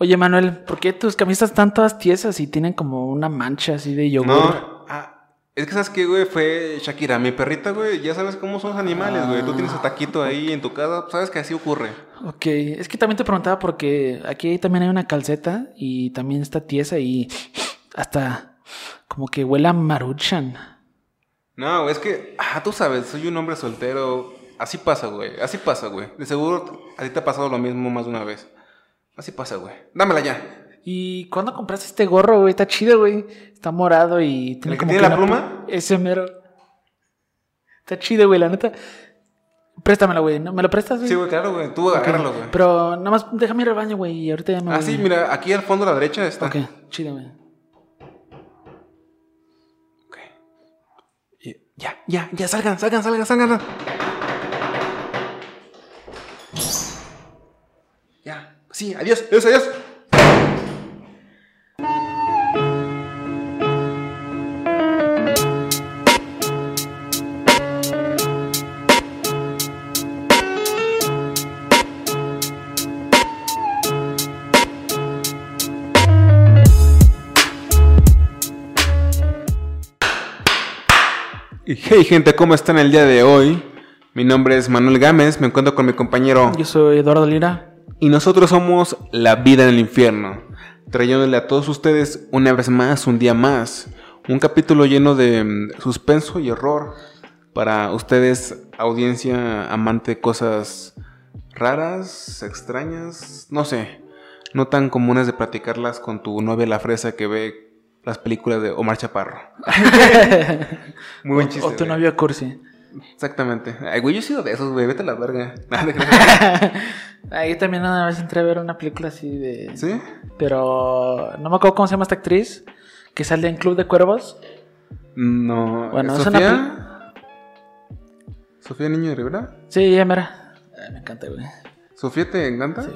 Oye, Manuel, ¿por qué tus camisas están todas tiesas y tienen como una mancha así de yogur? No, ah, es que sabes que, güey, fue Shakira, mi perrita, güey. Ya sabes cómo son los animales, güey. Tú tienes a taquito ahí en tu casa, sabes que así ocurre. Ok, es que también te preguntaba porque aquí también hay una calceta y también está tiesa y hasta como que huele a maruchan. No, güey, es que, ah, tú sabes, soy un hombre soltero. Así pasa, güey. Así pasa, güey. De seguro a ti te ha pasado lo mismo más de una vez. Así pasa, güey. Dámela ya. ¿Y cuándo compraste este gorro, güey? Está chido, güey. Está morado y tiene ¿El que como tiene la pluma? plu- Ese mero. Está chido, güey, la neta. Préstamelo, güey. ¿No? ¿Me lo prestas, güey? Sí, güey, claro, güey. Tú agárralo, güey. Pero nada más déjame ir al baño, güey, y ahorita ya me Ah, voy. sí, mira, aquí al fondo a la derecha está. Ok, chido, güey. Ok. Y- Ya, ya, ya, salgan, salgan, salgan, salgan. Ya, sí, adiós, adiós, adiós. Y Hey gente, ¿cómo están el día de hoy? Mi nombre es Manuel Gámez, me encuentro con mi compañero Yo soy Eduardo Lira. Y nosotros somos La Vida en el Infierno, trayéndole a todos ustedes una vez más, un día más, un capítulo lleno de mm, suspenso y horror para ustedes, audiencia amante de cosas raras, extrañas, no sé, no tan comunes de platicarlas con tu novia la fresa que ve las películas de Omar Chaparro. Muy buen chiste. o tu novio Cursi. Exactamente. Ay, güey, yo he sido de esos, güey. Vete a la verga. Nada, Ahí también una vez entré a ver una película así de... ¿Sí? Pero no me acuerdo cómo se llama esta actriz. Que sale en Club de Cuervos. No. Bueno, es ¿Sofía? una ¿Sofía Niño de Rivera? Sí, ya mira. Ay, me encanta, güey. ¿Sofía te encanta? Sí.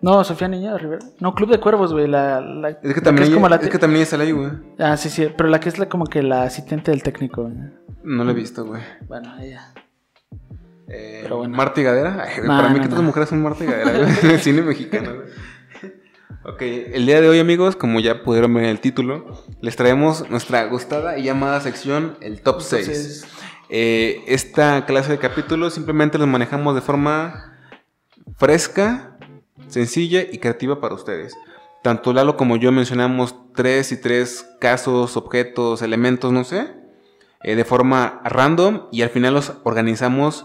No, Sofía Niño de Rivera. No, Club de Cuervos, güey. La, la- Es que también, es ella, como la es que también ella sale ahí, güey. Ah, sí, sí. Pero la que es la, como que la asistente del técnico, güey. No la he visto, güey. Bueno, ella. Eh, Pero bueno. Marta y Gadera. Ay, güey, No, para mí no, que todas no. las mujeres son Marta y Gadera, güey, en el cine mexicano. Ok, el día de hoy, amigos, como ya pudieron ver en el título, les traemos nuestra gustada y llamada sección, el Top 6. Entonces, Eh, esta clase de capítulos simplemente los manejamos de forma fresca, sencilla y creativa para ustedes. Tanto Lalo como yo mencionamos tres y tres casos, objetos, elementos, no sé, eh, de forma random y al final los organizamos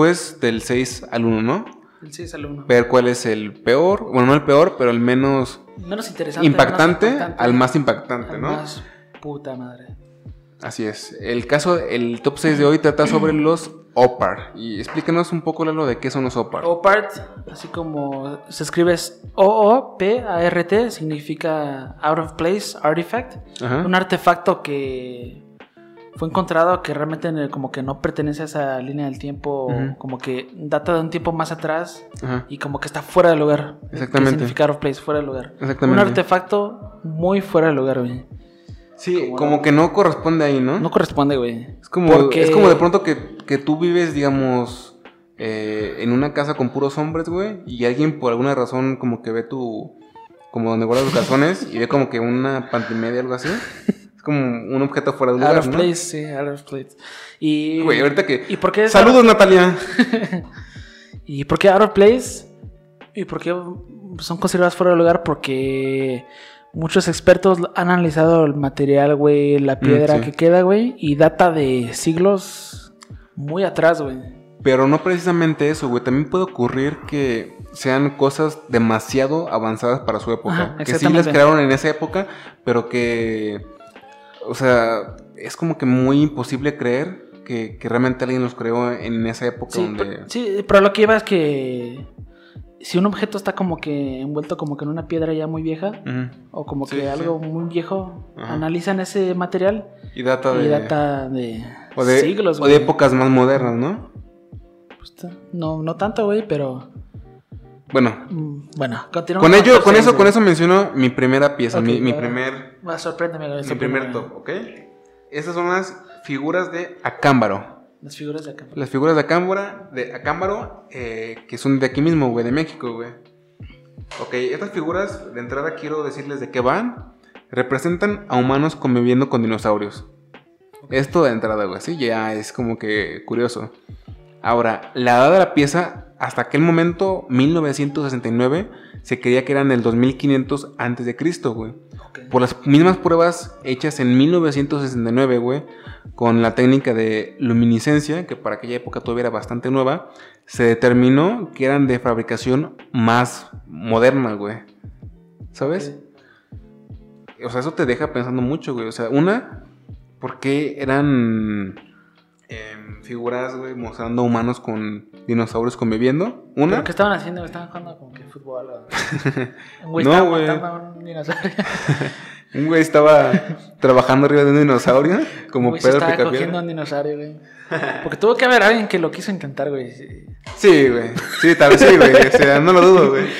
pues del 6 al 1, ¿no? el sí es alumno. Ver cuál es el peor, bueno, no el peor, pero el menos Menos interesante. impactante, menos impactante, al más impactante, al ¿no? más puta madre. Así es. El caso, el top 6 de hoy trata sobre los OPAR. Y explíquenos un poco, Lalo, de qué son los OPAR. OPART, así como se escribe es O-O-P-A-R-T, significa Out of Place Artifact. Ajá. Un artefacto que fue encontrado que realmente en el- como que no pertenece a esa línea del tiempo, como que data de un tiempo más atrás y como que está fuera de lugar. Exactamente. Significa out of place, fuera de lugar. Exactamente. Un artefacto muy fuera de lugar, güey. Sí, como que no corresponde ahí, ¿no? No corresponde, güey. es, como, porque- es como de pronto que, que tú vives, digamos, eh, en una casa con puros hombres, güey, y alguien por alguna razón como que ve tu... como donde guardas los calzones y ve como que una pantimedia o algo así. Es como un objeto fuera de Out lugar, of ¿no? place, sí, out of place. Y, Güey, ahorita que... ¿Y por qué es Saludos, Natalia. ¿Y por qué out of place? ¿Y por qué son consideradas fuera de lugar? Porque muchos expertos han analizado el material, güey, la piedra sí. que queda, güey, y data de siglos muy atrás, güey. Pero no precisamente eso, güey. También puede ocurrir que sean cosas demasiado avanzadas para su época. Ajá, que sí las crearon en esa época, pero que. O sea, es como que muy imposible creer que, que realmente alguien los creó en esa época Sí, donde. pero, sí, pero lo que iba es que si un objeto está como que envuelto como que en una piedra ya muy vieja, o como Sí, que sí. algo muy viejo, analizan ese material Y data de. y data de, o de, siglos, o de épocas más modernas, ¿no? Pues, no, no tanto, güey, pero Bueno, mm, bueno, continuamos. con ello, el con eso, con eso menciono mi primera pieza, mi, mi primer. Va, sorpréndeme, Mi sorpréndeme. primer top, ¿ok? Estas son las figuras de Acámbaro. Las figuras de acá. Las figuras de Acámbaro, de Acámbaro eh, que son de aquí mismo, güey, de México, güey. Ok, estas figuras de entrada quiero decirles de qué van. Representan a humanos conviviendo con dinosaurios. Esto de entrada, güey, sí, ya es como que curioso. Ahora, la edad de la pieza, hasta aquel momento, 1969, se creía que eran el 2500 antes de Cristo, güey. Por las mismas pruebas hechas en 1969, güey, con la técnica de luminiscencia, que para aquella época todavía era bastante nueva, se determinó que eran de fabricación más moderna, güey. ¿Sabes? O sea, eso te deja pensando mucho, güey. O sea, una, ¿por qué eran em, figuras, güey, mostrando humanos con dinosaurios conviviendo? Una, ¿Pero qué estaban haciendo? Estaban jugando como que fútbol. o- Un güey No, estaba güey. a un dinosaurio. un güey estaba trabajando arriba de un dinosaurio, como se Pedro estaba Picapiedra. cogiendo un dinosaurio, güey. Porque tuvo que haber alguien que lo quiso intentar, güey. sí. Sí, güey. Sí, tal vez sí, güey. O sea, no lo dudo, güey.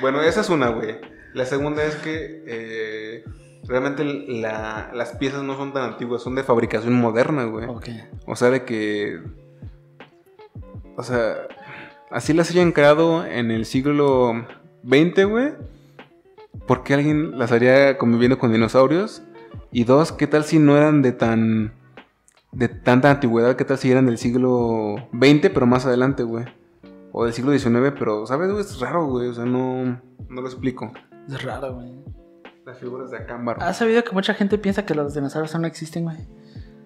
bueno, esa es una, güey. La segunda es que eh, realmente la- las piezas no son tan antiguas, son de fabricación moderna, güey. Ok. O sea, de que. O sea, así las hayan creado en el siglo XX, güey. ¿Por qué alguien las haría conviviendo con dinosaurios? Y dos, ¿qué tal si no eran de tan. de tanta antigüedad? ¿Qué tal si eran del siglo XX, pero más adelante, güey? O del siglo XIX, pero, ¿sabes, güey? Es raro, güey. O sea, no. No lo explico. Es raro, güey. Las figuras de Acámbaro. ¿Has sabido que mucha gente piensa que los dinosaurios aún no existen, güey?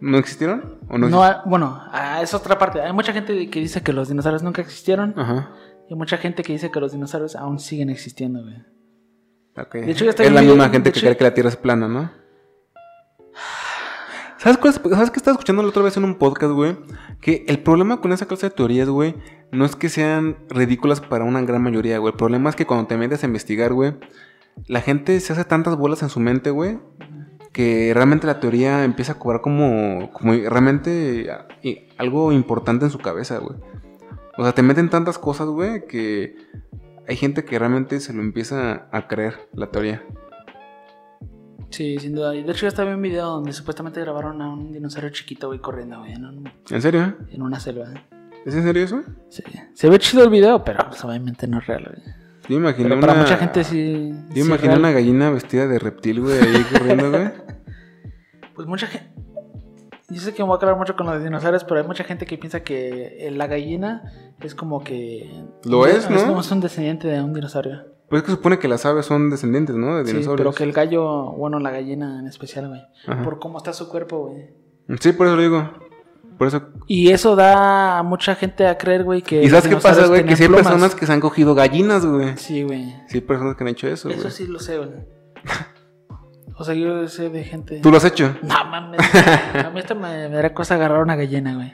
¿No existieron? ¿O no, No, ah, bueno, ah, es otra parte. Hay mucha gente que dice que los dinosaurios nunca existieron. Ajá. Y hay mucha gente que dice que los dinosaurios aún siguen existiendo, güey. Ok. De hecho, ya está es la video- misma gente que hecho- cree que la Tierra es plana, ¿no? ¿Sabes, cuál es- ¿Sabes qué estaba escuchando la otra vez en un podcast, güey? Que el problema con esa clase de teorías, güey, no es que sean ridículas para una gran mayoría, güey. El problema es que cuando te metes a investigar, güey, la gente se hace tantas bolas en su mente, güey, que realmente la teoría empieza a cobrar como, como realmente y- algo importante en su cabeza, güey. O sea, te meten tantas cosas, güey, que hay gente que realmente se lo empieza a creer, la teoría. Sí, sin duda. Y de hecho, ya estaba en un video donde supuestamente grabaron a un dinosaurio chiquito, güey, corriendo, güey, en, un- ¿En serio? en una selva. ¿Es en serio eso? Sí. Se ve chido el video, pero pues, obviamente no es real, güey. Yo imaginé Pero para una- mucha gente sí. Yo sí imaginé una gallina vestida de reptil, güey, ahí corriendo, güey. Pues mucha gente. Yo sé que me voy a aclarar mucho con los dinosaurios, pero hay mucha gente que piensa que eh, la gallina es como que. Lo es, ¿no? Es como es un descendiente de un dinosaurio. Pues es que supone que las aves son descendientes, ¿no? De Sí, dinosaurios. pero que el gallo, bueno, la gallina en especial, güey. Por cómo está su cuerpo, güey. Sí, por eso lo digo. Por eso... Y eso da a mucha gente a creer, güey, que. ¿Y sabes qué pasa, güey? Que sí hay plumas. personas que se han cogido gallinas, güey. Sí, güey. Sí hay personas que han hecho eso, Eso güey. sí lo sé, güey. O sea, yo sé de gente. ¿Tú lo has hecho? No mames. A mí esto me, me dará cosa agarrar una gallina, güey.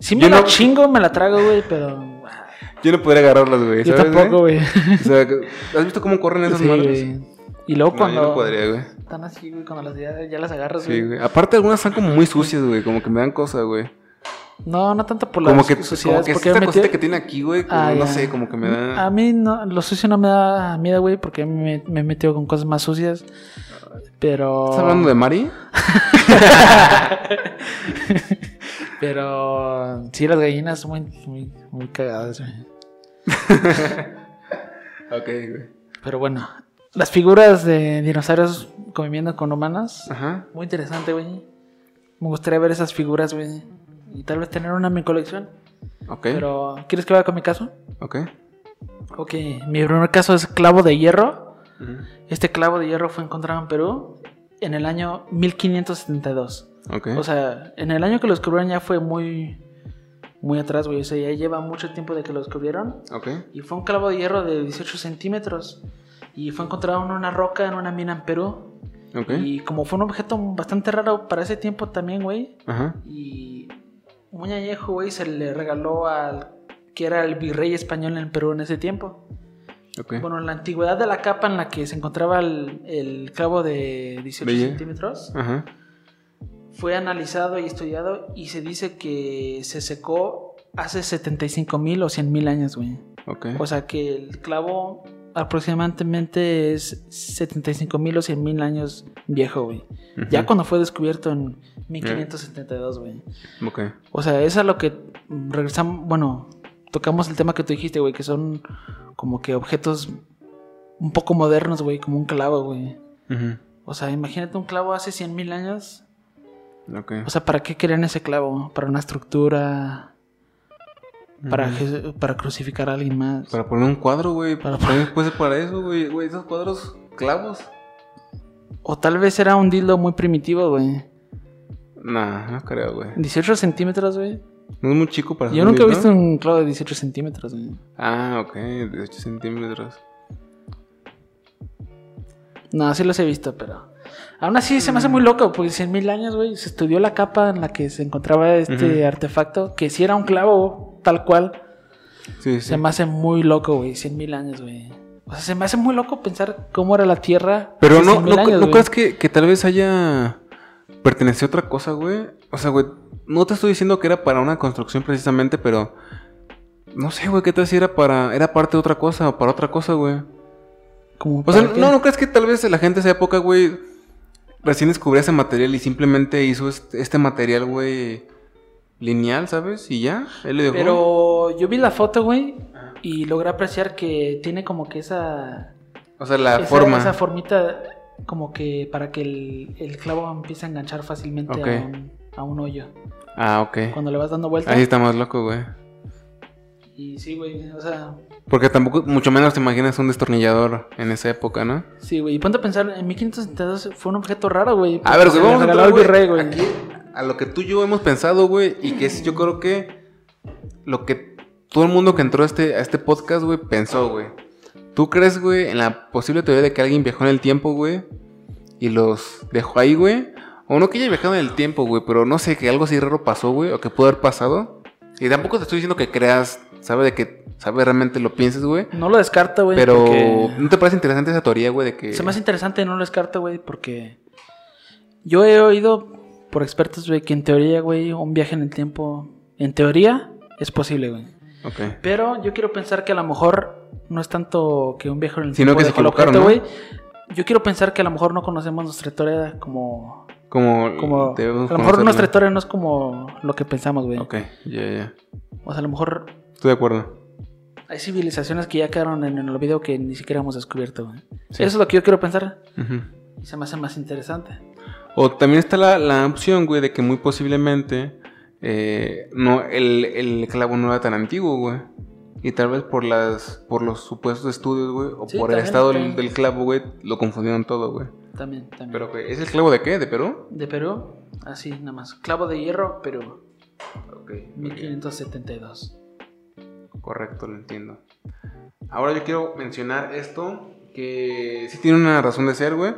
Si me Yo la no- chingo, me la trago, güey, pero. ah, Yo no podría agarrarlas, güey. Yo ¿sabes, tampoco, güey. O sea, ¿has visto cómo corren esas Sí, madres? Güey. Y luego No, cuando. yo no podría, güey. Están así, güey, cuando las ya, ya las agarras, Sí, güey. güey. Aparte, algunas están como muy sucias, güey. Como que me dan cosa, güey. No, no tanto por las Como que, como que porque esta me cosita que tiene aquí, güey. Ah, no ya. sé, como que me da. A mí no, lo sucio no me da miedo, güey, porque me, me he metido con cosas más sucias. Pero. ¿Estás hablando de Mari? Pero. Sí, las gallinas son muy, muy, muy cagadas, güey. Ok, güey. Pero bueno, las figuras de dinosaurios conviviendo con humanas. Ajá. Muy interesante, güey. Me gustaría ver esas figuras, güey. Y tal vez tener una en mi colección. Ok. Pero, ¿quieres que vaya con mi caso? Ok. Ok, mi primer caso es clavo de hierro. Este clavo de hierro fue encontrado en Perú en el año 1572. Ok. O sea, en el año que lo descubrieron ya fue muy, muy atrás, güey. O sea, ya lleva mucho tiempo de que lo descubrieron. ok. Y fue un clavo de hierro de 18 centímetros. Y fue encontrado en una roca en una mina en Perú. Ok. Y como fue un objeto bastante raro para ese tiempo también, güey. Ajá. Y muy añejo, güey, se le regaló al que era el virrey español en Perú en ese tiempo. Ok. Bueno, en la antigüedad de la capa en la que se encontraba el, el clavo de 18 De hierro. centímetros, Ajá. fue analizado y estudiado y se dice que se secó hace 75 mil o 100 mil años, güey. Ok. O sea que el clavo aproximadamente es 75 mil o 100 mil años viejo, güey. Ya cuando fue descubierto en 1572, güey. Ok. O sea, es a lo que regresamos, bueno, tocamos el tema que tú dijiste, güey, que son como que objetos un poco modernos, güey, como un clavo, güey. O sea, imagínate un clavo hace 100 mil años. Ok. O sea, ¿para qué querían ese clavo? ¿Para una estructura? ¿Para, para crucificar a alguien más? Para poner un cuadro, güey. Para- puede ser para eso, güey. Güey, esos cuadros clavos. O tal vez era un dildo muy primitivo, güey. Nah, no creo, güey. 18 centímetros, güey. No es muy chico para Yo nunca he visto un clavo de 18 centímetros, güey. Ah, ok. 18 centímetros. No, sí los he visto, pero. Aún así se me hace muy loco, porque 100 mil años, güey. Se estudió la capa en la que se encontraba este artefacto, que si era un clavo, tal cual. Sí, sí. Se me hace muy loco, güey. 100 mil años, güey. O sea, se me hace muy loco pensar cómo era la Tierra. Pero hace no, 100,000 no, años, ¿no güey. crees que, que tal vez haya pertenecido a otra cosa, güey? O sea, güey, no te estoy diciendo que era para una construcción precisamente, pero no sé, güey, qué tal si era para era parte de otra cosa o para otra cosa, güey. Como O sea, no, no crees que tal vez la gente de esa época, güey, recién descubrió ese material y simplemente hizo este, este material, güey, lineal, ¿sabes? Y ya, él le dejó. Pero yo vi la foto, güey, y logré apreciar que tiene como que esa. o sea, la esa, forma. esa formita, como que para que el, el clavo empiece a enganchar fácilmente a, un, a un hoyo. Ah, ok. Cuando le vas dando vuelta. Ahí está más loco, güey. Y sí, güey, o sea, Porque tampoco, mucho menos te imaginas un destornillador en esa época, ¿no? sí, güey. Y ponte a pensar, en 1562 fue un objeto raro, güey. A ver, se vamos a al virrey, güey, güey. aquí a lo que tú y yo hemos pensado, güey, y que es yo creo que lo que todo el mundo que entró a este, a este podcast, güey, pensó, güey. ¿Tú crees, güey, en la posible teoría de que alguien viajó en el tiempo, güey, y los dejó ahí, güey? O no que haya viajado en el tiempo, güey, pero no sé, que algo así raro pasó, güey, o que pudo haber pasado. Y tampoco te estoy diciendo que creas, sabe de que, sabe realmente lo pienses, güey. No lo descarto, güey. Pero, porque ¿no te parece interesante esa teoría, güey, de que... Se me hace interesante, no lo descarto, güey, porque yo he oído por expertos, güey, que en teoría, güey, un viaje en el tiempo, en teoría, es posible, güey. Ok. Pero yo quiero pensar que a lo mejor no es tanto que un viaje en el Sino tiempo que se equivocaron, objeto, ¿no? güey. Yo quiero pensar que a lo mejor no conocemos nuestra historia como... Como... como a lo mejor nuestra historia no es como lo que pensamos, güey. Ok, ya, ya. O sea, a lo mejor Estoy de acuerdo. hay civilizaciones que ya quedaron en el olvido que ni siquiera hemos descubierto, güey. Sí. Eso es lo que yo quiero pensar y se me hace más interesante. O también está la, la opción, güey, de que muy posiblemente eh, no, el, el clavo no era tan antiguo, güey. Y tal vez por las por los supuestos estudios, güey, o Sí, por el estado también. del clavo, güey, lo confundieron todo, güey. También, también. Pero, güey, ¿es el clavo de qué? ¿De Perú? De Perú, así nada más. Clavo de hierro, Perú. Ok, 1572. Correcto, lo entiendo. Ahora yo quiero mencionar esto, que sí tiene una razón de ser, güey,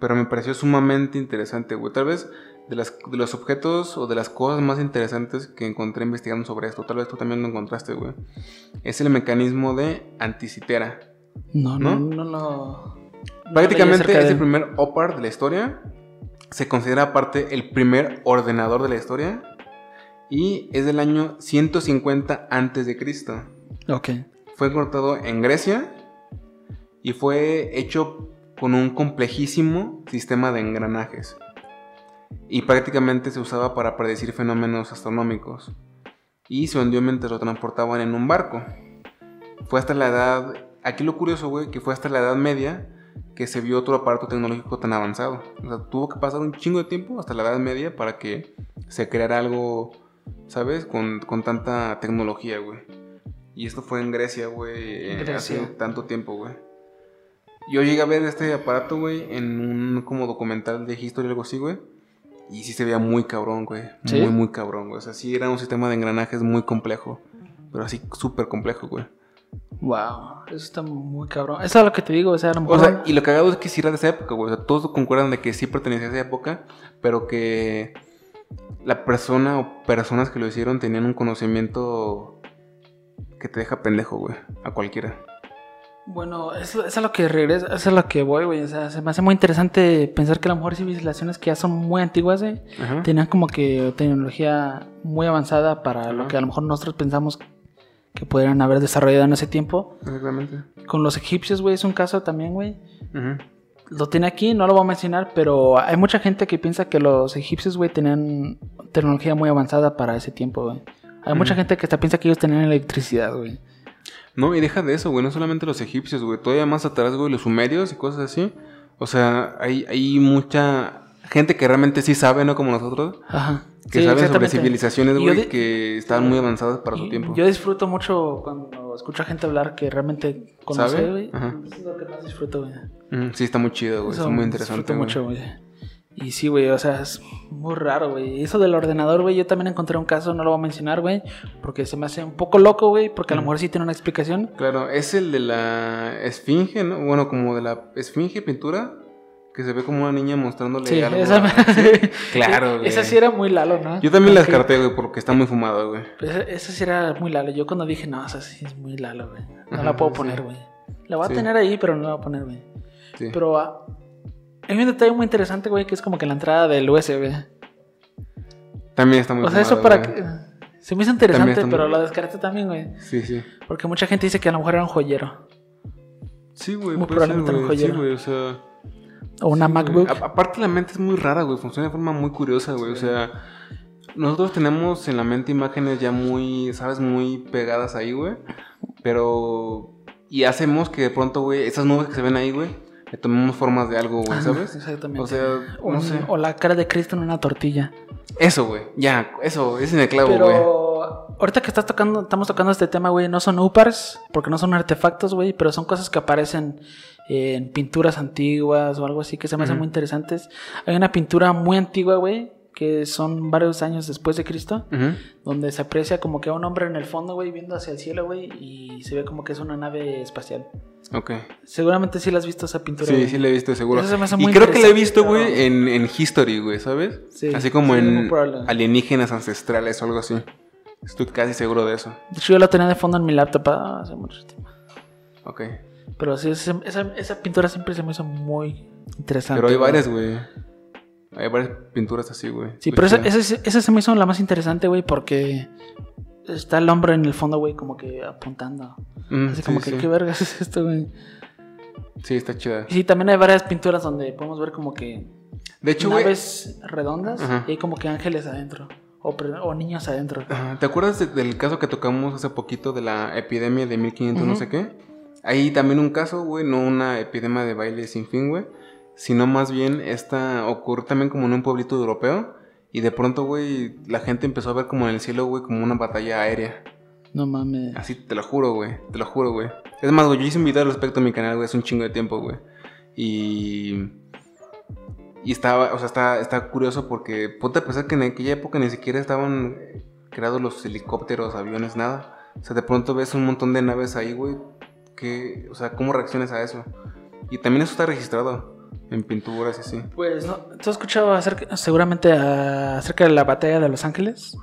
pero me pareció sumamente interesante, güey. Tal vez de, las, de los objetos o de las cosas más interesantes que encontré investigando sobre esto, tal vez tú también lo encontraste, güey, es el mecanismo de anticitera. No, no, ¿No? no, lo. Prácticamente no acerca es el primer OPAR de la historia. Se considera aparte el primer ordenador de la historia. Y es del año 150 antes de Cristo. Ok. Fue encontrado en Grecia y fue hecho con un complejísimo sistema de engranajes. Y prácticamente se usaba para predecir fenómenos astronómicos. Y se hundió mientras lo transportaban en un barco. Fue hasta la edad... Aquí lo curioso, güey, que fue hasta la Edad Media que se vio otro aparato tecnológico tan avanzado. O sea, tuvo que pasar un chingo de tiempo hasta la Edad Media para que se creara algo, ¿sabes? Con, con tanta tecnología, güey. Y esto fue en Grecia, güey, eh, hace tanto tiempo, güey. Yo llegué a ver este aparato, güey, en un como documental de History o algo así, güey. Y sí se veía muy cabrón, güey. ¿Sí? Muy, muy cabrón, güey. O sea, sí era un sistema de engranajes muy complejo. Pero así súper complejo, güey. Wow, eso está muy cabrón. Eso es lo que te digo, o sea, a lo mejor. O sea, y lo cagado es que sí era de esa época, güey. O sea, todos concuerdan de que sí pertenecía a esa época, pero que la persona o personas que lo hicieron tenían un conocimiento que te deja pendejo, güey. A cualquiera. Bueno, eso, eso es a lo que regresa, eso es a lo que voy, güey. O sea, se me hace muy interesante pensar que a lo mejor civilizaciones que ya son muy antiguas, Ajá. tenían como que tecnología muy avanzada para lo Ajá. que a lo mejor nosotros pensamos que pudieran haber desarrollado en ese tiempo. Exactamente. Con los egipcios, güey, es un caso también, güey. Ujú. Lo tiene aquí, no lo voy a mencionar, pero hay mucha gente que piensa que los egipcios, güey, tenían tecnología muy avanzada para ese tiempo, güey. Hay mucha gente que hasta piensa que ellos tenían electricidad, güey. No, y deja de eso, güey. No solamente los egipcios, güey. Todavía más atrás, güey, los sumerios y cosas así. O sea, hay, hay mucha gente que realmente sí sabe, ¿no? Como nosotros. Ajá. Que Sí, saben sobre civilizaciones, güey, que estaban muy avanzadas para su tiempo. Yo disfruto mucho cuando escucho a gente hablar que realmente conoce, güey. Es lo que más disfruto, güey. Mm, sí, está muy chido, güey. Está muy interesante, güey. mucho, güey. Y sí, güey, o sea, es muy raro, güey. Eso del ordenador, güey, yo también encontré un caso, no lo voy a mencionar, güey, porque se me hace un poco loco, güey, porque a lo mejor sí tiene una explicación. Claro, es el de la esfinge, ¿no? Bueno, como de la esfinge pintura, que se ve como una niña mostrándole Sí, algo. esa, Claro, güey. esa sí era muy Lalo, ¿no? Yo también la Ok. descarté, güey, porque está muy fumada, güey. Pues esa, esa sí era muy Lalo. Yo cuando dije, no, esa sí es muy Lalo, güey. No Ajá, la puedo sí. poner, güey. La voy a tener ahí, pero no la voy a poner, güey. Sí. Pero ah, hay un detalle muy interesante, güey, que es como que la entrada del USB. También está muy O sea, eso para güey. que... Se me hizo interesante, pero la descarté también, güey. Sí, sí. Porque mucha gente dice que a lo mejor era un joyero. Sí, güey, Muy ser, probablemente un güey. Sí, joyero. güey, o sea... O una sí, MacBook. güey. Aparte la mente es muy rara, güey. Funciona de forma muy curiosa, güey. O sea, nosotros tenemos en la mente imágenes ya muy, ¿sabes? Muy pegadas ahí, güey. Pero... Y hacemos que de pronto, güey, esas nubes que se ven ahí, güey, le tomemos formas de algo, güey, Ajá, ¿sabes? Exactamente. O sea, O, no sé. o la cara de Cristo en una tortilla. Eso, güey. Ya, eso, es en el clavo, güey. Pero ahorita que estás tocando, estamos tocando este tema, güey, no son UPARs, porque no son artefactos, güey, pero son cosas que aparecen en pinturas antiguas o algo así que se me hacen muy interesantes. Hay una pintura muy antigua, güey, que son varios años después de Cristo, donde se aprecia como que a un hombre en el fondo, güey, viendo hacia el cielo, güey, y se ve como que es una nave espacial. Ok. Seguramente sí la has visto esa pintura. Sí, sí la he visto, seguro. Eso se me hace y creo que la he visto, pero- güey, en, en History, güey, ¿sabes? Sí, Así como sí, en alienígenas ancestrales o algo así. Estoy casi seguro de eso. De hecho, yo la tenía de fondo en mi laptop hace mucho tiempo. Ok. Pero sí, esa, esa- pintura siempre se me hizo muy interesante. Pero hay varias, güey. Hay varias pinturas así, güey. Sí, pero esa, esa, esa se me hizo la más interesante, güey, porque está el hombre en el fondo, güey, como que apuntando. Mm, Así sí, como que, sí. ¿qué vergas es esto, güey? Sí, está chida. Y sí, también hay varias pinturas donde podemos ver como que De hecho, güey. naves redondas Ajá. y hay como que ángeles adentro. O, niños adentro. Ajá, ¿Te acuerdas de- del caso que tocamos hace poquito de la epidemia de 1500 no Ujú. sé qué? Hay también un caso, güey, no una epidemia de baile sin fin, güey, sino más bien esta ocurrió también como en un pueblito europeo y de pronto, güey, la gente empezó a ver como en el cielo, güey, como una batalla aérea. No mames. Así, te lo juro, güey, te lo juro, güey. Es más, güey, yo hice un video al respecto en mi canal, güey, hace un chingo de tiempo, güey. Y... Y estaba, o sea, está, está curioso porque ponte a pensar que en aquella época ni siquiera estaban creados los helicópteros, aviones, nada. O sea, de pronto ves un montón de naves ahí, güey. Que, o sea, ¿cómo reaccionas a eso? Y también eso está registrado en pinturas y así. Pues, ¿no? ¿tú has escuchado acerca, seguramente a- acerca de la batalla de Los Ángeles?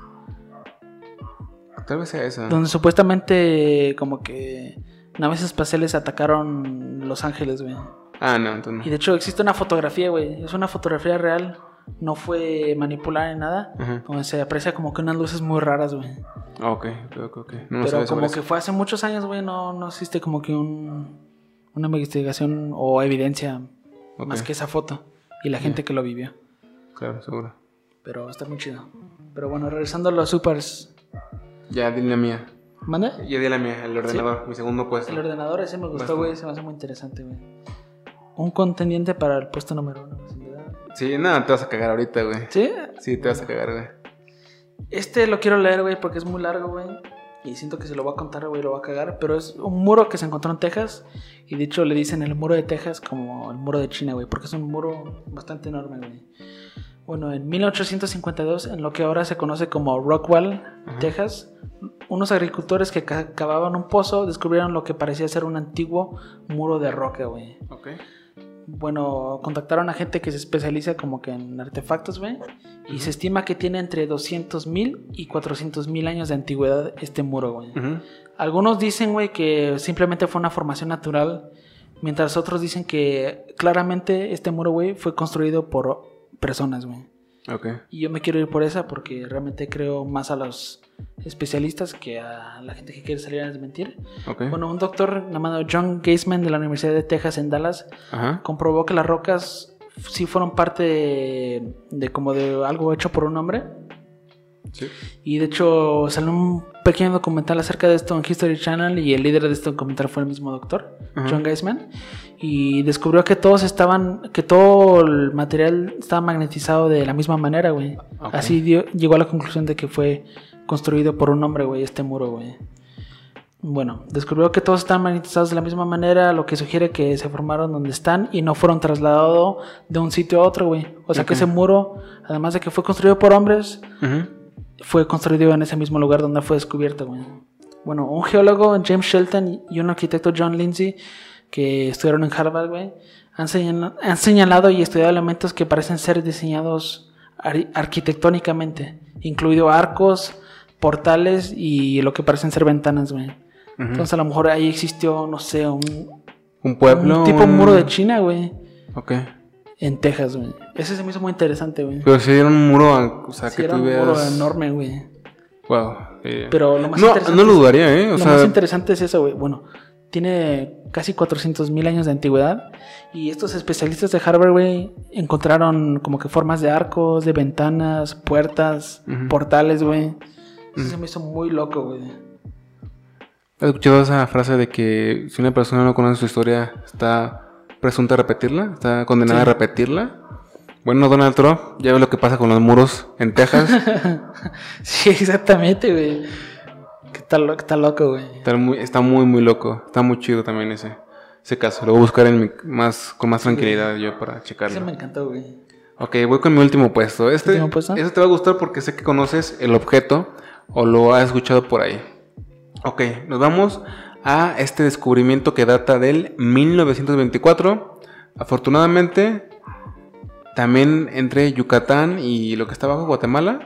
Tal vez sea esa. Donde supuestamente como que naves espaciales atacaron Los Ángeles, güey. Ah, no, entonces Y no. de hecho existe una fotografía, güey. Es una fotografía real. No fue manipulada ni nada. Ajá. Donde se aprecia como que unas luces muy raras, güey. Ah, ok, ok, ok. No, Pero como eso. que fue hace muchos años, güey. No, no existe como que un, una investigación o evidencia Más que esa foto. Y la gente que lo vivió. Claro, seguro. Pero está muy chido. Pero bueno, regresando a los supers. Ya, di la mía. ¿Manda? Ya di la mía, el ordenador, mi segundo puesto. El ordenador ese me gustó, güey. Se me hace muy interesante, güey. Un contendiente para el puesto número uno. Sí, nada, te vas a cagar ahorita, güey. ¿Sí? Sí, te vas a cagar, güey. Este lo quiero leer, güey, porque es muy largo, güey. Y siento que se lo va a contar, güey, lo va a cagar. Pero es un muro que se encontró en Texas. Y de hecho le dicen el muro de Texas como el muro de China, güey. Porque es un muro bastante enorme, güey. Bueno, en 1852, en lo que ahora se conoce como Rockwell, Ajá. Texas, unos agricultores que ca- cavaban un pozo descubrieron lo que parecía ser un antiguo muro de roca, güey. Ok. Bueno, contactaron a gente que se especializa como que en artefactos, güey. Y se estima que tiene entre 200 mil y 400 mil años de antigüedad este muro, güey. Algunos dicen, güey, que simplemente fue una formación natural. Mientras otros dicen que claramente este muro, güey, fue construido por personas, güey. Y yo me quiero ir por esa porque realmente creo más a los especialistas que a la gente que quiere salir a desmentir. Ok. Bueno, un doctor llamado John Gaisman de la Universidad de Texas en Dallas Ajá. comprobó que las rocas sí fueron parte de, de como de algo hecho por un hombre Sí. Y de hecho salió un pequeño documental acerca de esto en History Channel y el líder de este documental fue el mismo doctor, Ajá. John Geisman. Y descubrió que todos estaban, que todo el material estaba magnetizado de la misma manera, güey. Ok. Así dio- llegó a la conclusión de que fue construido por un hombre, güey, este muro, güey. Bueno, descubrió que todos están magnetizados de la misma manera, lo que sugiere que se formaron donde están y no fueron trasladados de un sitio a otro, güey. O sea que ese muro, además de que fue construido por hombres. Fue construido en ese mismo lugar donde fue descubierto, güey. Bueno, un geólogo, James Shelton, y un arquitecto, John Lindsay, que estudiaron en Harvard, güey, han, señala- han señalado y estudiado elementos que parecen ser diseñados ar- arquitectónicamente, incluido arcos, portales y lo que parecen ser ventanas, güey. Ujú. Entonces a lo mejor ahí existió, no sé, un, Un pueblo. un tipo un- muro de China, güey, Ok. En Texas, güey. Ese se me hizo muy interesante, güey. Pero si era un muro, o sea, Sí, que era tú un veas. muro enorme, güey. Wow. Pero lo más no, interesante no lo dudaría, ¿eh? O lo sea, más interesante es eso, güey. Bueno, tiene casi 400 mil años de antigüedad. Y estos especialistas de Harvard, güey, encontraron como que formas de arcos, de ventanas, puertas, portales, güey. Eso se me hizo muy loco, güey. ¿has escuchado esa frase de que si una persona no conoce su historia, está presunta a repetirla? ¿Está condenada Sí. a repetirla? Bueno, Donald Trump, ya ves lo que pasa con los muros en Texas. Sí, exactamente, güey. Que está, lo- está loco, güey. está, muy, está muy, muy loco. Está muy chido también ese, ese caso. Lo voy a buscar en mi- más, con más tranquilidad yo para Eso checarlo. me encantó, güey. Ok, voy con mi último puesto. Este, ¿Último puesto? Eso te va a gustar porque sé que conoces el objeto o lo has escuchado por ahí. Ok, nos vamos a este descubrimiento que data del 1924. Afortunadamente, también entre Yucatán y lo que está abajo, Guatemala,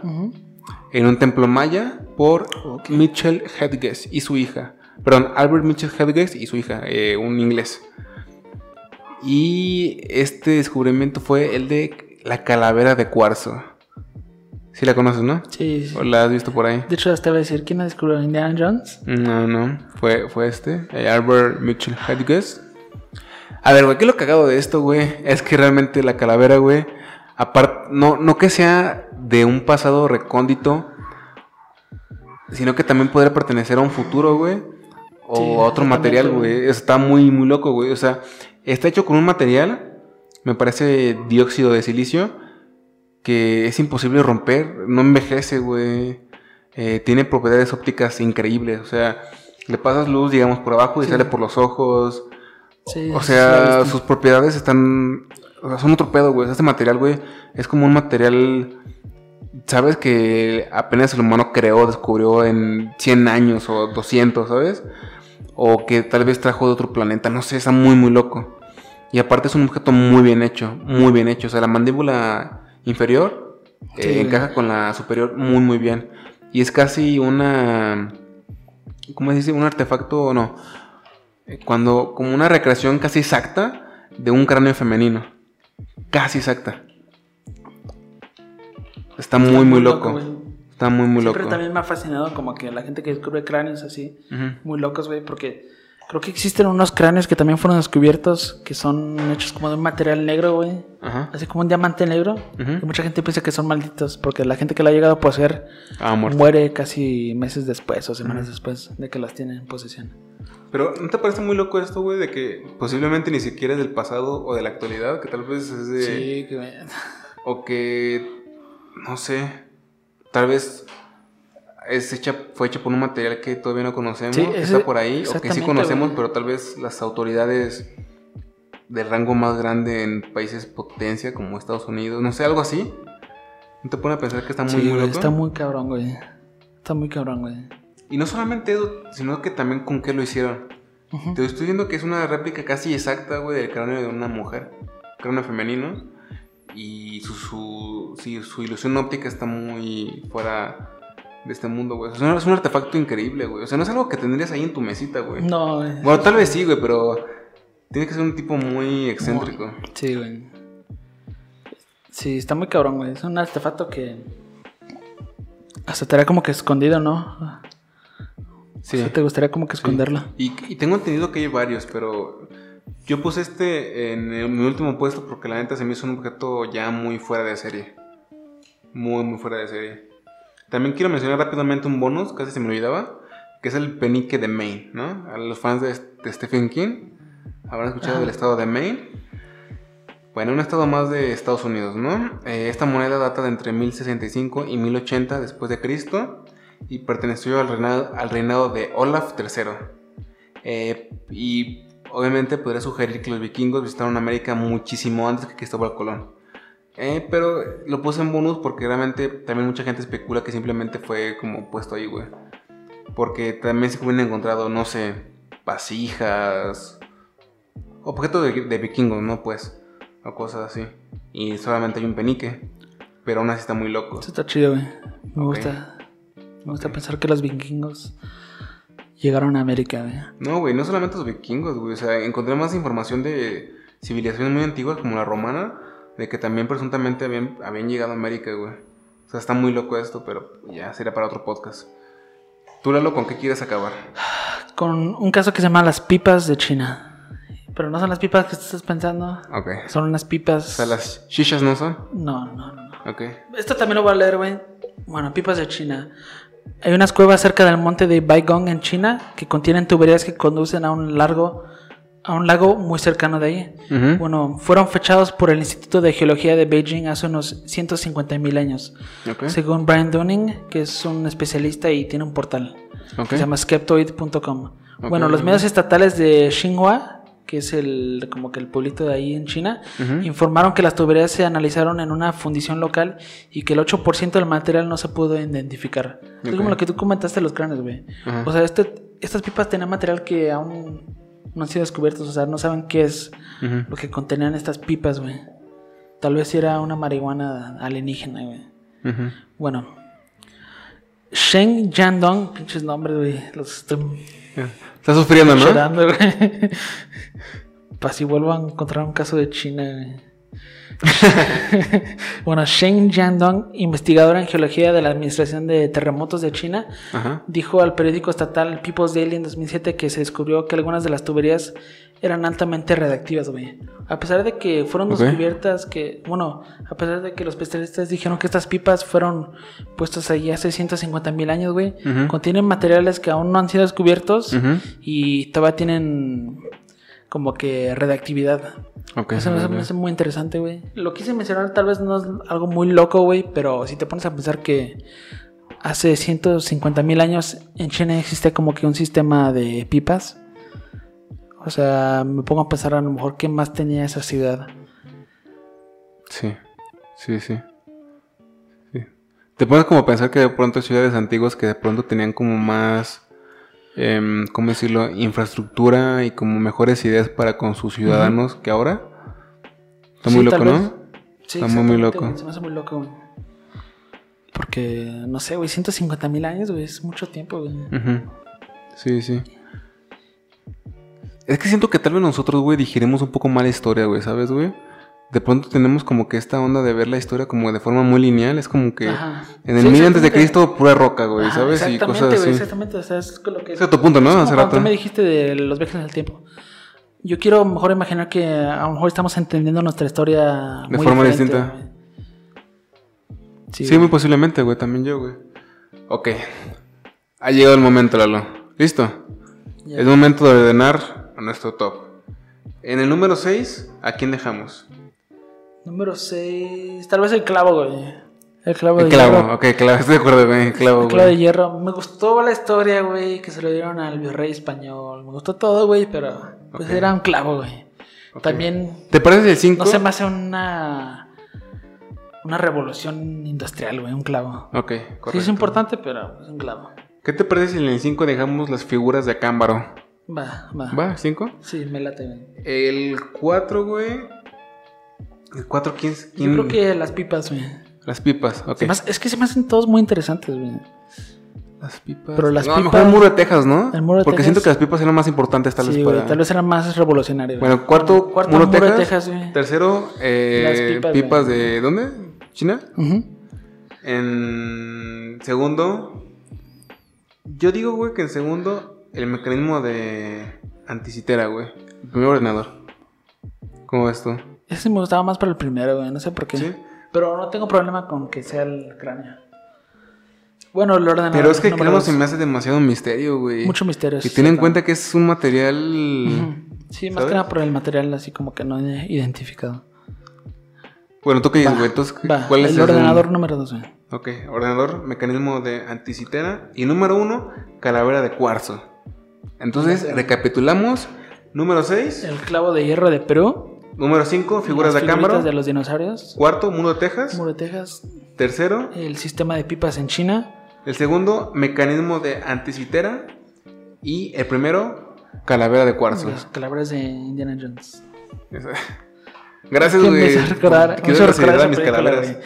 en un templo maya por Mitchell Hedges y su hija. Perdón, Albert Mitchell Hedges y su hija, eh, un inglés. Y este descubrimiento fue el de la calavera de cuarzo. Sí la conoces, ¿no? Sí, sí. ¿O la has visto por ahí? De hecho, hasta iba a decir, ¿quién la descubrió? ¿Indiana Jones? No, no. Fue, fue este, eh, Albert Mitchell Hedges. A ver, güey, ¿qué es lo cagado de esto, güey? Es que realmente la calavera, güey, aparte, no, no que sea de un pasado recóndito, sino que también podría pertenecer a un futuro, güey, o Sí, a otro material, güey. Está muy, muy loco, güey. O sea, está hecho con un material, me parece dióxido de silicio, que es imposible romper, no envejece, güey. Eh, tiene propiedades ópticas increíbles, o sea, le pasas luz, digamos, por abajo y Sí. sale por los ojos. Sí, O sí sea, sus propiedades están. O sea, son otro pedo, güey. Este material, güey, es como un material. ¿Sabes? Que apenas el humano creó, descubrió en 100 años o 200, ¿sabes? O que tal vez trajo de otro planeta. No sé, está muy, muy loco. Y aparte es un objeto muy bien hecho, muy bien hecho. O sea, la mandíbula inferior eh, Sí, encaja con la superior muy, muy bien. Y es casi una. ¿Cómo se dice? Un artefacto, no. Eh, Cuando, como una recreación casi exacta de un cráneo femenino. Casi exacta. Está muy, muy loco. Está muy, muy Siempre loco. también me ha fascinado como que la gente que descubre cráneos así, muy locos, güey, porque creo que existen unos cráneos que también fueron descubiertos que son hechos como de un material negro, güey. Ajá. Así como un diamante negro. Ujú. Y mucha gente piensa que son malditos porque la gente que lo ha llegado a poseer Ah, muere casi meses después o semanas después de que las tiene en posesión. Pero ¿no te parece muy loco esto, güey? De que posiblemente ni siquiera es del pasado o de la actualidad, que tal vez es de... Sí, que O que, no sé, tal vez es hecha, fue hecha por un material que todavía no conocemos, Sí, que está por ahí, o que sí conocemos, pero tal vez las autoridades de rango más grande en países potencia como Estados Unidos, no sé, algo así. ¿No te pone a pensar que está muy, Sí, muy loco? está muy cabrón, güey. Está muy cabrón, güey. Y no solamente eso, sino que también con qué lo hicieron. Ujú. Te estoy viendo que es una réplica casi exacta, güey, del cráneo de una mujer. Cráneo femenino. Y su, su, sí, su ilusión óptica está muy fuera de este mundo, güey. O sea, es un artefacto increíble, güey. O sea, no es algo que tendrías ahí en tu mesita, güey. No, güey. Bueno, tal vez sí, güey, pero tiene que ser un tipo muy excéntrico. Sí, güey. Sí, está muy cabrón, güey. Es un artefacto que hasta te como que escondido, ¿no? Sí. O sea, te gustaría como que Sí. esconderlo. Y, y tengo entendido que hay varios, pero yo puse este en, el- mi último puesto porque la neta se me hizo un objeto ya muy fuera de serie. Muy, muy fuera de serie. También quiero mencionar rápidamente un bonus, casi se me olvidaba, que es el penique de Maine, ¿no? A los fans de, de Stephen King habrán escuchado Ajá. del estado de Maine. Bueno, un estado más de Estados Unidos, ¿no? Eh, esta moneda data de entre 1065 y 1080 después de Cristo y perteneció al reinado, al reinado de Olaf III. Eh, y obviamente podría sugerir que los vikingos visitaron América muchísimo antes que Cristóbal Colón. Eh, pero lo puse en bonus porque realmente también mucha gente especula que simplemente fue como puesto ahí, güey. Porque también se hubieran encontrado, no sé, vasijas, objetos de, de vikingos, ¿no? Pues, o cosas así. Y solamente hay un penique, pero aún así está muy loco. Eso está chido, güey. Me Ok. gusta. Me gusta pensar que los vikingos llegaron a América, güey. No, güey, no solamente los vikingos, güey. O sea, encontré más información de civilizaciones muy antiguas como la romana, de que también presuntamente habían, habían llegado a América, güey. O sea, está muy loco esto, pero ya sería para otro podcast. Tú, Lalo, ¿con qué quieres acabar? Con un caso que se llama las pipas de China. Pero no son las pipas que estás pensando. Ok. Son unas pipas. O sea, las shishas no son. No, no, no. no. Ok. Esto también lo voy a leer, güey. Bueno, pipas de China. Hay unas cuevas cerca del monte de Baigong en China que contienen tuberías que conducen a un largo a un lago muy cercano de ahí. Bueno, fueron fechados por el Instituto de Geología de Beijing hace unos 150 mil años. Ok. Según Brian Dunning, que es un especialista y tiene un portal que se llama skeptoid.com. Ok, Bueno, los medios estatales de Xinhua, que es el como que el pueblito de ahí en China, informaron que las tuberías se analizaron en una fundición local y que el 8% del material no se pudo identificar. Es como lo que tú comentaste de los cráneos, güey. O sea, este, estas pipas tenían material que aún no han sido descubiertos, o sea, no saben qué es lo que contenían estas pipas, güey. Tal vez era una marihuana alienígena, güey. Bueno. Shen Yandong, pinches nombres, güey. Los estoy Ya. Estás sufriendo, ¿no? llorando, güey. Para si vuelvo a encontrar un caso de China, güey. bueno, Shen Yandong, investigadora en geología de la Administración de Terremotos de China, Ajá. dijo al periódico estatal People's Daily en 2007 que se descubrió que algunas de las tuberías eran altamente radiactivas, güey. A pesar de que fueron descubiertas que, bueno, a pesar de que los especialistas dijeron que estas pipas fueron puestas allí hace 150 mil años, güey, Ujú. contienen materiales que aún no han sido descubiertos y todavía tienen como que radiactividad. Ok. Eso me hace- me hace muy interesante, güey. Lo quise mencionar, tal vez no es algo muy loco, güey, pero si te pones a pensar que hace 150 mil años en China existía como que un sistema de pipas. O sea, me pongo a pensar a lo mejor qué más tenía esa ciudad. Sí, sí, sí. Sí. Te pones como a pensar que de pronto ciudades antiguas que de pronto tenían como más, em, ¿cómo decirlo? Infraestructura y como mejores ideas para con sus ciudadanos que ahora. Está muy Sí, loco, ¿no? Sí, Está muy, loco. Se me hace muy loco. Porque, no sé, güey, 150 mil años, güey, es mucho tiempo, güey. Sí, sí. Es que siento que tal vez nosotros, güey, digerimos un poco mal la historia, güey, ¿sabes, güey? De pronto tenemos como que esta onda de ver la historia como de forma muy lineal. Es como que Ajá. en el Sí, mil antes de. Cristo, pura roca, güey, Ajá, ¿sabes? Y cosas güey, así. exactamente, o sea, es lo que... Es tu punto, ¿no? Hace rato. tú me dijiste de los viajes en el tiempo. Yo quiero mejor imaginar que a lo mejor estamos entendiendo nuestra historia De muy forma distinta. güey. Sí, Sí, muy posiblemente, güey, también yo, güey. Ok. Ha llegado el momento, Lalo. ¿Listo? Ya. Es momento de ordenar a nuestro top. En el número 6, ¿a quién dejamos? Número 6. Tal vez el clavo, güey. El clavo El de clavo, hierro. ok, clavo, estoy de acuerdo, güey. El clavo, El clavo de güey. hierro. Me gustó la historia, güey, que se lo dieron al virrey español. Me gustó todo, güey, pero pues era un clavo, güey. También ¿Te parece el 5? no se me hace una una revolución industrial, güey, un clavo. Ok, Sí correcto. es importante, pero es un clavo. ¿Qué te parece si en el 5 dejamos las figuras de Acámbaro? Va, va. ¿Va? ¿5? Sí, me late, güey. El 4, güey. El 4, ¿quién, es- Yo quién? creo que las pipas, güey. Las pipas, ok. Es que se me hacen todos muy interesantes, güey. Las pipas. Pero las no, a lo pipas- mejor el muro de Texas, ¿no? El muro de Porque Texas. siento que las pipas eran más importantes tal vez Sí, para... güey, tal vez era más revolucionario. güey. Bueno, cuarto, cuarto muro, muro, Texas. de Texas, güey. Tercero, eh, Las pipas, pipas, de... ¿Dónde? ¿China? Ujú. En segundo... Yo digo, güey, que en segundo el mecanismo de anticitera, güey. El primer ordenador. ¿Cómo ves tú? Ese me gustaba más para el primero, güey. No sé por qué. ¿Sí? Pero no tengo problema con que sea el cráneo. Bueno, el ordenador. Pero es que creo dos. se me hace demasiado misterio, güey. Mucho misterio. Y ten en cuenta que es un material... Sí, más que nada por el material así como que no he identificado. Bueno, tú qué dices, güey. Entonces, va, ¿cuál es el ordenador número 2, güey. Ok, ordenador, mecanismo de anticitera. Y número uno, calavera de cuarzo. Entonces, recapitulamos. Número 6, El clavo de hierro de Perú. Número 5, figuras las de cámara. de los dinosaurios. Cuarto, muro de Texas. Muro de Texas. Tercero, El sistema de pipas en China. el segundo, mecanismo de anticitera. Y el primero, calavera de cuarzo. Las calaveras de Indiana Jones. Gracias, güey. me hizo recordar, me Quiero hizo recordar considerar esa mis calaveras.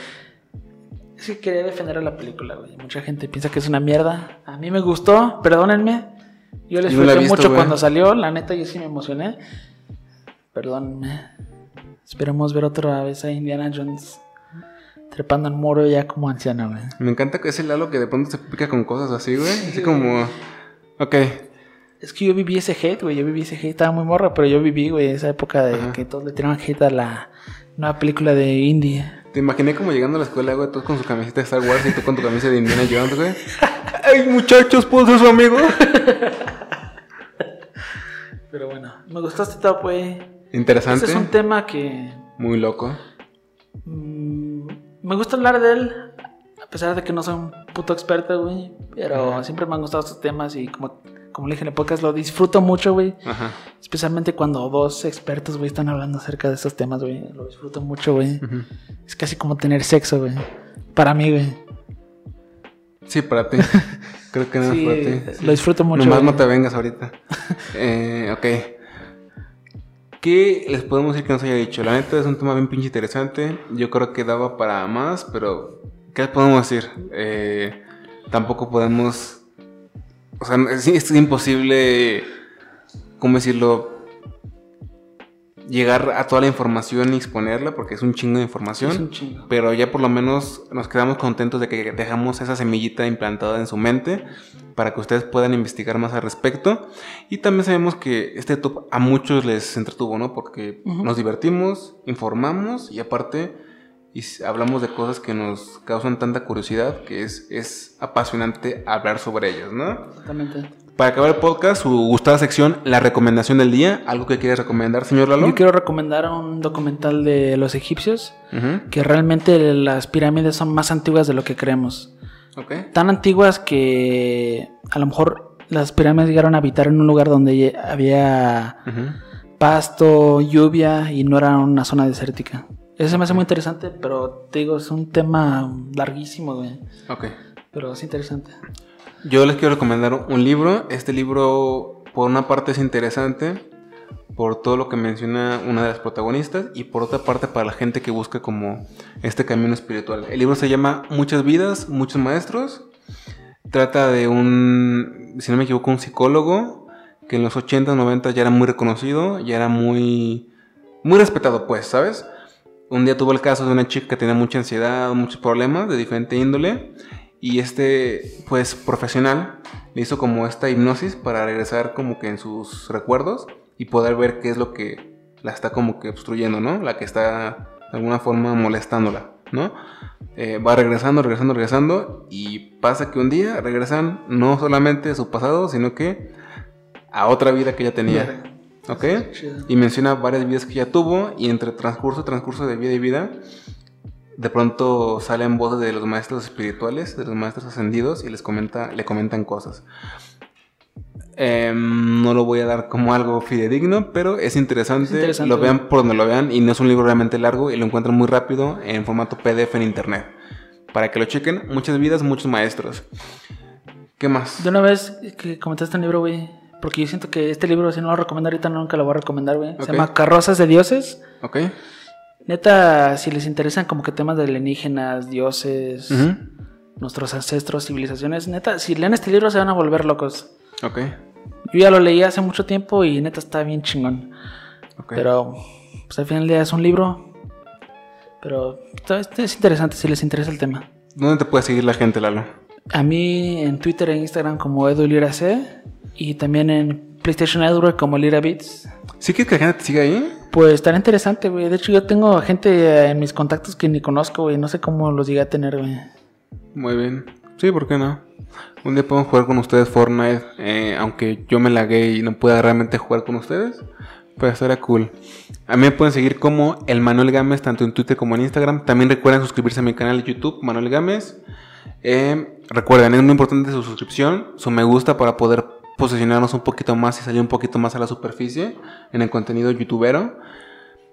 Es que quería defender a la película, güey. Mucha gente piensa que es una mierda. A mí me gustó, perdónenme. Yo les no disfruté visto, mucho güey. cuando salió. La neta, yo sí me emocioné. Perdónenme. Esperemos ver otra vez a Indiana Jones trepando en muro ya como anciano, güey. Me encanta que ese Lalo que de pronto se pica con cosas así, güey. Así como. Ok. Es que yo viví ese hate, güey. Yo viví ese hate. Estaba muy morra, pero yo viví, güey, esa época de Ajá. que todos le tiraban hate a la nueva película de indie. Te imaginé como llegando a la escuela, güey, todos con su camiseta de Star Wars y tú con tu camisa de Indiana Jones, güey. ¡Ay, muchachos, ¿puedo ser su amigo? Pero bueno, me gustó este top, güey. Interesante. Este es un tema que Muy loco. mm, me gusta hablar de él, a pesar de que no soy un puto experto, güey. Pero siempre me han gustado estos temas y como, como le dije en el podcast, lo disfruto mucho, güey. Ajá. Especialmente cuando dos expertos, güey, están hablando acerca de estos temas, güey. Lo disfruto mucho, güey. Es casi como tener sexo, güey. Para mí, güey. Sí, para ti. Creo que no Sí, es para ti. lo disfruto mucho. Nomás güey. no te vengas ahorita. eh, ok. ¿Qué les podemos decir que nos haya dicho? La neta es un tema bien pinche interesante. Yo creo que daba para más, pero ¿qué les podemos decir? Eh, tampoco podemos... O sea, es, es imposible, ¿cómo decirlo? Llegar a toda la información y exponerla porque es un chingo de información. Es un chingo. Pero ya por lo menos nos quedamos contentos de que dejamos esa semillita implantada en su mente para que ustedes puedan investigar más al respecto. Y también sabemos que este top a muchos les entretuvo, ¿no? Porque nos divertimos, informamos y aparte y hablamos de cosas que nos causan tanta curiosidad que es, es apasionante hablar sobre ellas, ¿no? Exactamente. Para acabar el podcast, su gustada sección, la recomendación del día. ¿Algo que quieres recomendar, señor Lalo? Yo quiero recomendar un documental de los egipcios. Que realmente las pirámides son más antiguas de lo que creemos. Ok. Tan antiguas que a lo mejor las pirámides llegaron a habitar en un lugar donde había pasto, lluvia y no era una zona desértica. Eso se me hace muy interesante, pero te digo, es un tema larguísimo, güey. Ok. Pero es interesante. Yo les quiero recomendar un libro. Este libro, por una parte, es interesante por todo lo que menciona una de las protagonistas y por otra parte para la gente que busca como este camino espiritual. El libro se llama Muchas vidas, muchos maestros. Trata de un, si no me equivoco, un psicólogo que en los 80, 90 ya era muy reconocido, ya era muy, muy respetado, pues, ¿sabes? Un día tuvo el caso de una chica que tenía mucha ansiedad, muchos problemas de diferente índole y este, pues, profesional le hizo como esta hipnosis para regresar como que en sus recuerdos y poder ver qué es lo que la está como que obstruyendo, ¿no? La que está de alguna forma molestándola, ¿no? Eh, va regresando, regresando, regresando y pasa que un día regresan no solamente a su pasado, sino que a otra vida que ella tenía, ¿ok? Y menciona varias vidas que ella tuvo y entre transcurso, transcurso de vida y vida, de pronto salen voces de los maestros espirituales, de los maestros ascendidos y les comenta, le comentan cosas. Em, no lo voy a dar como algo fidedigno, pero es interesante. Es interesante. Lo vean por donde lo vean y no es un libro realmente largo y lo encuentran muy rápido en formato PDF en internet. Para que lo chequen, muchas vidas, muchos maestros. ¿Qué más? De una vez que comentaste un libro, güey. Porque yo siento que este libro, si no lo recomiendo ahorita, nunca lo voy a recomendar, güey. Ok. Se llama Carrozas de Dioses. ¿Ok? Neta, si les interesan como que temas de alienígenas, dioses, nuestros ancestros, civilizaciones, neta, si leen este libro se van a volver locos. Ok. Yo ya lo leí hace mucho tiempo y neta está bien chingón. ok. Pero, pues al final del día es un libro. Pero es interesante si les interesa el tema. ¿Dónde te puede seguir la gente, Lalo? A mí en Twitter e Instagram como EduLiraC y también en PlayStation Network como Lira Beats. ¿Sí quieres que la gente te siga ahí? Pues estará interesante, güey. De hecho, yo tengo gente en mis contactos que ni conozco, güey. No sé cómo los llegué a tener, güey. Muy bien. Sí, ¿por qué no? Un día podemos jugar con ustedes Fortnite, eh, aunque yo me lagué y no pueda realmente jugar con ustedes. Pues estaría cool. A mí me pueden seguir como el Manuel Gámez, tanto en Twitter como en Instagram. También recuerden suscribirse a mi canal de YouTube, Manuel Gámez. Eh, recuerden, es muy importante su suscripción, su me gusta para poder posicionarnos un poquito más y salir un poquito más a la superficie en el contenido youtubero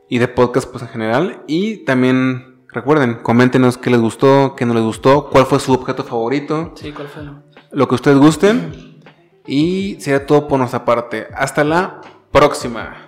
y de podcast pues en general. Y también recuerden, coméntenos qué les gustó, qué no les gustó, cuál fue su objeto favorito, Sí, ¿cuál fue? lo que ustedes gusten. Y sería todo por nuestra parte. Hasta la próxima.